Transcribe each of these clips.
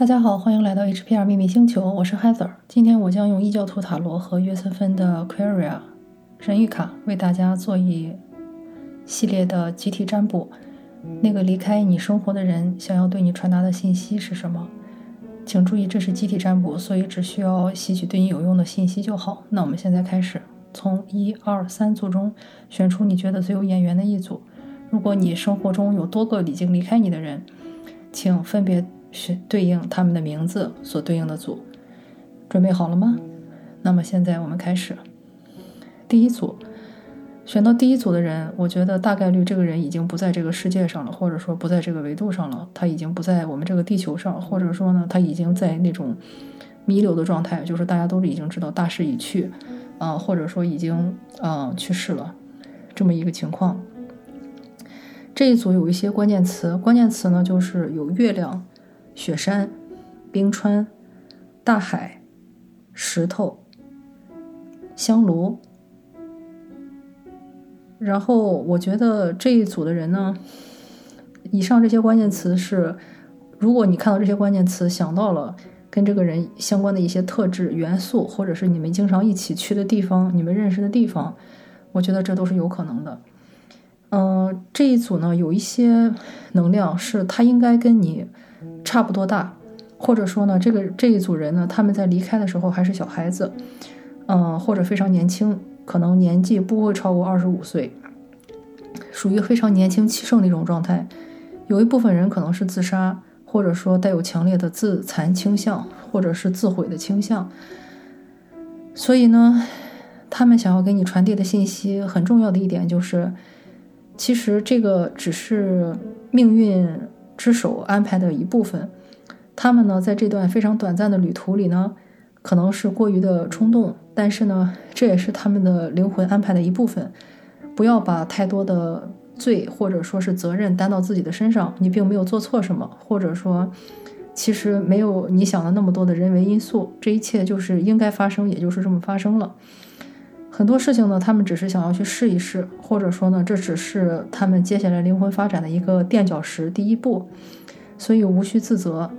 大家好，欢迎来到 HPR 秘密星球，我是 Heather。今天我将用异教徒塔罗和约瑟芬的 Queria 神谕卡为大家做一系列的集体占卜。那个离开你生活的人想要对你传达的信息是什么？请注意，这是集体占卜，所以只需要吸取对你有用的信息就好。那我们现在开始，从一二三组中选出你觉得最有眼缘的一组。如果你生活中有多个已经离开你的人，请分别。选对应他们的名字所对应的组，准备好了吗？那么现在我们开始。第一组，选到第一组的人，我觉得大概率这个人已经不在这个世界上了，或者说不在这个维度上了，他已经不在我们这个地球上，或者说呢，他已经在那种弥留的状态，就是大家都已经知道大势已去，啊，或者说已经啊去世了，这么一个情况。这一组有一些关键词，关键词呢就是有月亮。雪山、冰川、大海、石头、香炉，然后我觉得这一组的人呢，以上这些关键词是，如果你看到这些关键词，想到了跟这个人相关的一些特质、元素，或者是你们经常一起去的地方、你们认识的地方，我觉得这都是有可能的。嗯，这一组呢，有一些能量是他应该跟你。差不多大，或者说呢，这个这一组人呢，他们在离开的时候还是小孩子，嗯，或者非常年轻，可能年纪不会超过二十五岁，属于非常年轻气盛的一种状态。有一部分人可能是自杀，或者说带有强烈的自残倾向，或者是自毁的倾向。所以呢，他们想要给你传递的信息，很重要的一点就是，其实这个只是命运。之手安排的一部分，他们呢在这段非常短暂的旅途里呢，可能是过于的冲动，但是呢，这也是他们的灵魂安排的一部分。不要把太多的罪或者说是责任担到自己的身上，你并没有做错什么，或者说其实没有你想的那么多的人为因素，这一切就是应该发生，也就是这么发生了。很多事情呢，他们只是想要去试一试，或者说呢，这只是他们接下来灵魂发展的一个垫脚石，第一步，所以无需自责。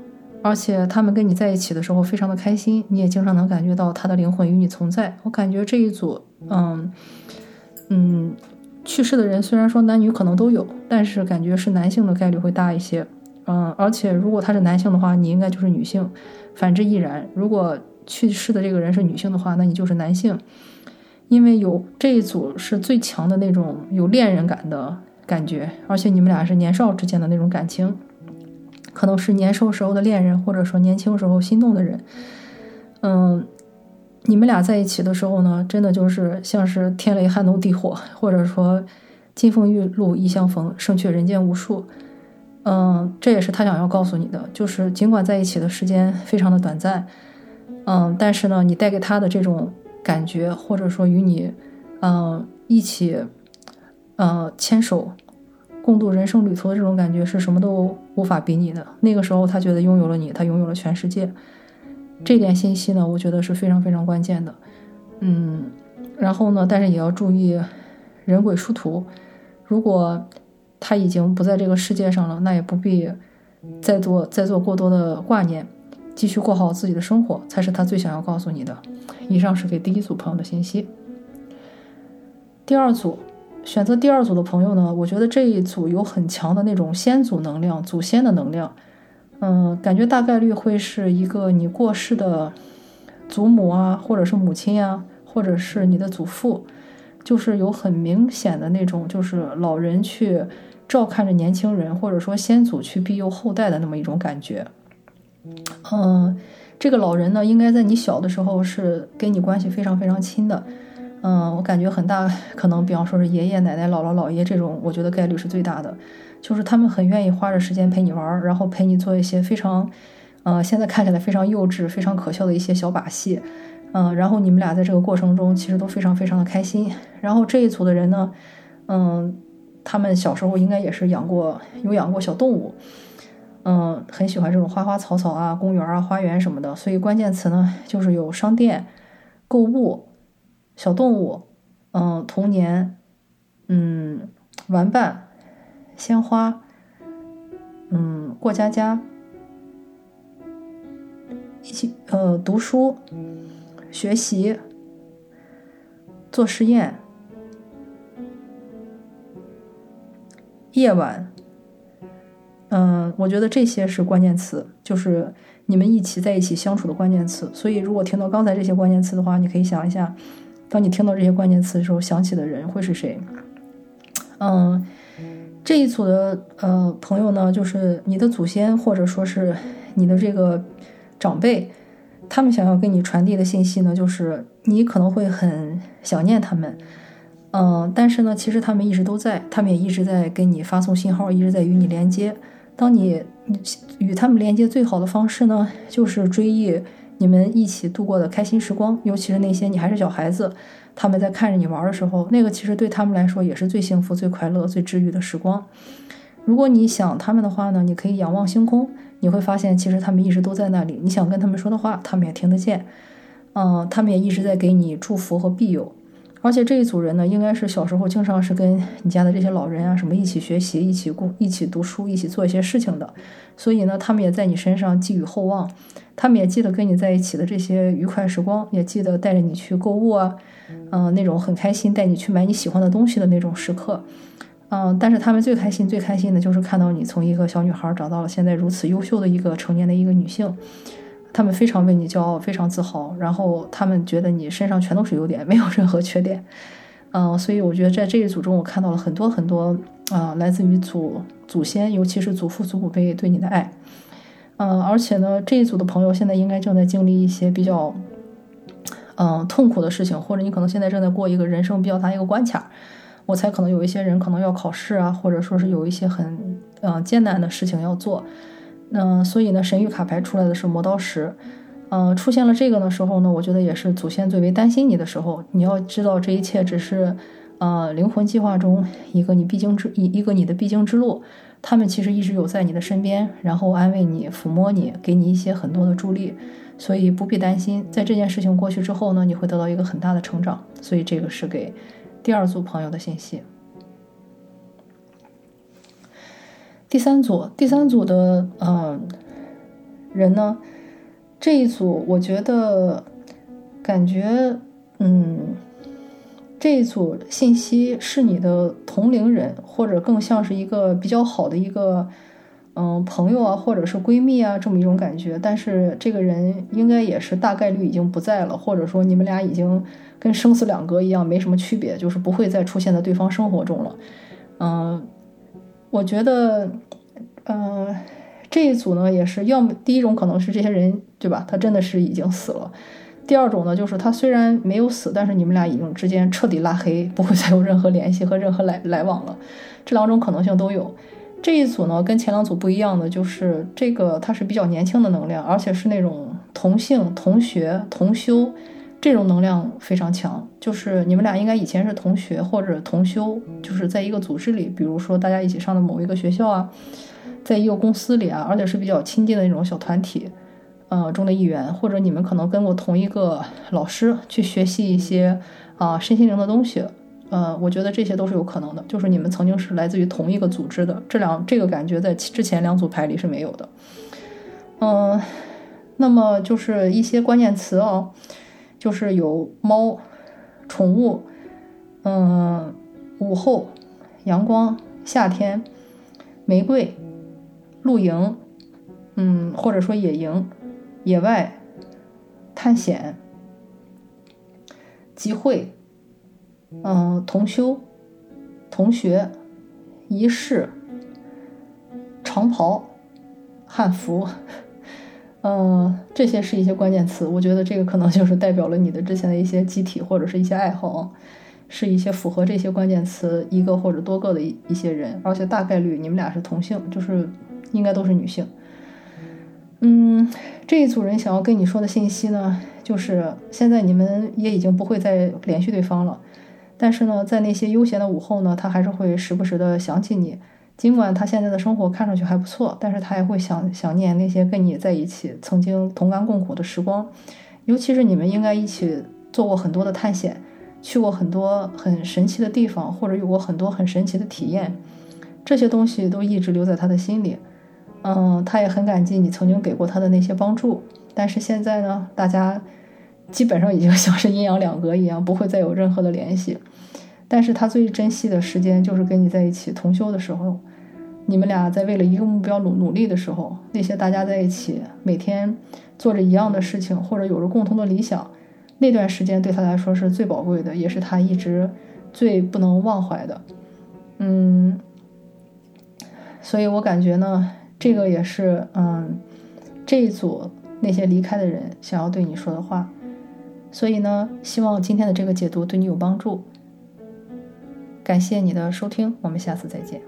而且他们跟你在一起的时候非常的开心，你也经常能感觉到他的灵魂与你存在。我感觉这一组，嗯嗯，去世的人虽然说男女可能都有，但是感觉是男性的概率会大一些。嗯，而且如果他是男性的话，你应该就是女性，反之亦然。如果去世的这个人是女性的话，那你就是男性。因为有这一组是最强的那种有恋人感的感觉，而且你们俩是年少之间的那种感情，可能是年少时候的恋人，或者说年轻时候心动的人。嗯，你们俩在一起的时候呢，真的就是像是天雷撼动地火，或者说金风玉露一相逢，胜却人间无数。嗯，这也是他想要告诉你的，就是尽管在一起的时间非常的短暂，嗯，但是呢，你带给他的这种。感觉，或者说与你，嗯，一起，呃，牵手共度人生旅途的这种感觉，是什么都无法比拟的。那个时候，他觉得拥有了你，他拥有了全世界。这点信息呢，我觉得是非常非常关键的。嗯，然后呢，但是也要注意人鬼殊途。如果他已经不在这个世界上了，那也不必再做再做过多的挂念。继续过好自己的生活，才是他最想要告诉你的。以上是给第一组朋友的信息。第二组选择第二组的朋友呢，我觉得这一组有很强的那种先祖能量、祖先的能量。嗯，感觉大概率会是一个你过世的祖母啊，或者是母亲啊，或者是你的祖父，就是有很明显的那种，就是老人去照看着年轻人，或者说先祖去庇佑后代的那么一种感觉。嗯，这个老人呢，应该在你小的时候是跟你关系非常非常亲的。嗯，我感觉很大可能，比方说是爷爷奶奶、姥姥姥爷这种，我觉得概率是最大的。就是他们很愿意花着时间陪你玩，然后陪你做一些非常，呃，现在看起来非常幼稚、非常可笑的一些小把戏。嗯，然后你们俩在这个过程中其实都非常非常的开心。然后这一组的人呢，嗯，他们小时候应该也是养过，有养过小动物。嗯，很喜欢这种花花草草啊、公园啊、花园什么的，所以关键词呢就是有商店、购物、小动物、嗯，童年、嗯，玩伴、鲜花、嗯，过家家、一起呃读书、学习、做实验、夜晚。嗯，我觉得这些是关键词，就是你们一起在一起相处的关键词。所以，如果听到刚才这些关键词的话，你可以想一下，当你听到这些关键词的时候，想起的人会是谁？嗯，这一组的呃朋友呢，就是你的祖先，或者说是你的这个长辈，他们想要跟你传递的信息呢，就是你可能会很想念他们。嗯，但是呢，其实他们一直都在，他们也一直在给你发送信号，一直在与你连接。当你与他们连接最好的方式呢，就是追忆你们一起度过的开心时光，尤其是那些你还是小孩子，他们在看着你玩的时候，那个其实对他们来说也是最幸福、最快乐、最治愈的时光。如果你想他们的话呢，你可以仰望星空，你会发现其实他们一直都在那里。你想跟他们说的话，他们也听得见。嗯，他们也一直在给你祝福和庇佑。而且这一组人呢，应该是小时候经常是跟你家的这些老人啊，什么一起学习、一起共、一起读书、一起做一些事情的，所以呢，他们也在你身上寄予厚望。他们也记得跟你在一起的这些愉快时光，也记得带着你去购物啊，嗯，那种很开心带你去买你喜欢的东西的那种时刻，嗯，但是他们最开心、最开心的就是看到你从一个小女孩长到了现在如此优秀的一个成年的一个女性。他们非常为你骄傲，非常自豪，然后他们觉得你身上全都是优点，没有任何缺点，嗯，所以我觉得在这一组中，我看到了很多很多啊，来自于祖祖先，尤其是祖父祖母辈对你的爱，嗯，而且呢，这一组的朋友现在应该正在经历一些比较嗯痛苦的事情，或者你可能现在正在过一个人生比较大一个关卡，我猜可能有一些人可能要考试啊，或者说是有一些很嗯艰难的事情要做。嗯，所以呢，神谕卡牌出来的是磨刀石，嗯，出现了这个的时候呢，我觉得也是祖先最为担心你的时候。你要知道，这一切只是，呃，灵魂计划中一个你必经之一一个你的必经之路。他们其实一直有在你的身边，然后安慰你、抚摸你，给你一些很多的助力，所以不必担心。在这件事情过去之后呢，你会得到一个很大的成长。所以这个是给第二组朋友的信息。第三组，第三组的嗯人呢，这一组我觉得感觉嗯，这一组信息是你的同龄人，或者更像是一个比较好的一个嗯朋友啊，或者是闺蜜啊这么一种感觉。但是这个人应该也是大概率已经不在了，或者说你们俩已经跟生死两隔一样，没什么区别，就是不会再出现在对方生活中了。嗯。我觉得，嗯，这一组呢，也是要么第一种可能是这些人，对吧？他真的是已经死了。第二种呢，就是他虽然没有死，但是你们俩已经之间彻底拉黑，不会再有任何联系和任何来来往了。这两种可能性都有。这一组呢，跟前两组不一样的就是这个，它是比较年轻的能量，而且是那种同性、同学、同修。这种能量非常强，就是你们俩应该以前是同学或者同修，就是在一个组织里，比如说大家一起上的某一个学校啊，在一个公司里啊，而且是比较亲近的那种小团体，呃中的一员，或者你们可能跟过同一个老师去学习一些啊身心灵的东西，呃，我觉得这些都是有可能的，就是你们曾经是来自于同一个组织的，这两这个感觉在之前两组牌里是没有的，嗯，那么就是一些关键词哦。就是有猫、宠物，嗯，午后、阳光、夏天、玫瑰、露营，嗯，或者说野营、野外探险、集会，嗯，同修、同学、仪式、长袍、汉服。嗯，这些是一些关键词，我觉得这个可能就是代表了你的之前的一些机体或者是一些爱好，是一些符合这些关键词一个或者多个的一一些人，而且大概率你们俩是同性，就是应该都是女性。嗯，这一组人想要跟你说的信息呢，就是现在你们也已经不会再联系对方了，但是呢，在那些悠闲的午后呢，他还是会时不时的想起你。尽管他现在的生活看上去还不错，但是他也会想想念那些跟你在一起曾经同甘共苦的时光，尤其是你们应该一起做过很多的探险，去过很多很神奇的地方，或者有过很多很神奇的体验，这些东西都一直留在他的心里。嗯，他也很感激你曾经给过他的那些帮助。但是现在呢，大家基本上已经 像是阴阳两隔一样，不会再有任何的联系。但是他最珍惜的时间就是跟你在一起同修的时候，你们俩在为了一个目标努努力的时候，那些大家在一起每天做着一样的事情，或者有着共同的理想，那段时间对他来说是最宝贵的，也是他一直最不能忘怀的。嗯，所以我感觉呢，这个也是嗯这一组。那些离开的人想要对你说的话，所以呢，希望今天的这个解读对你有帮助。感谢你的收听，我们下次再见。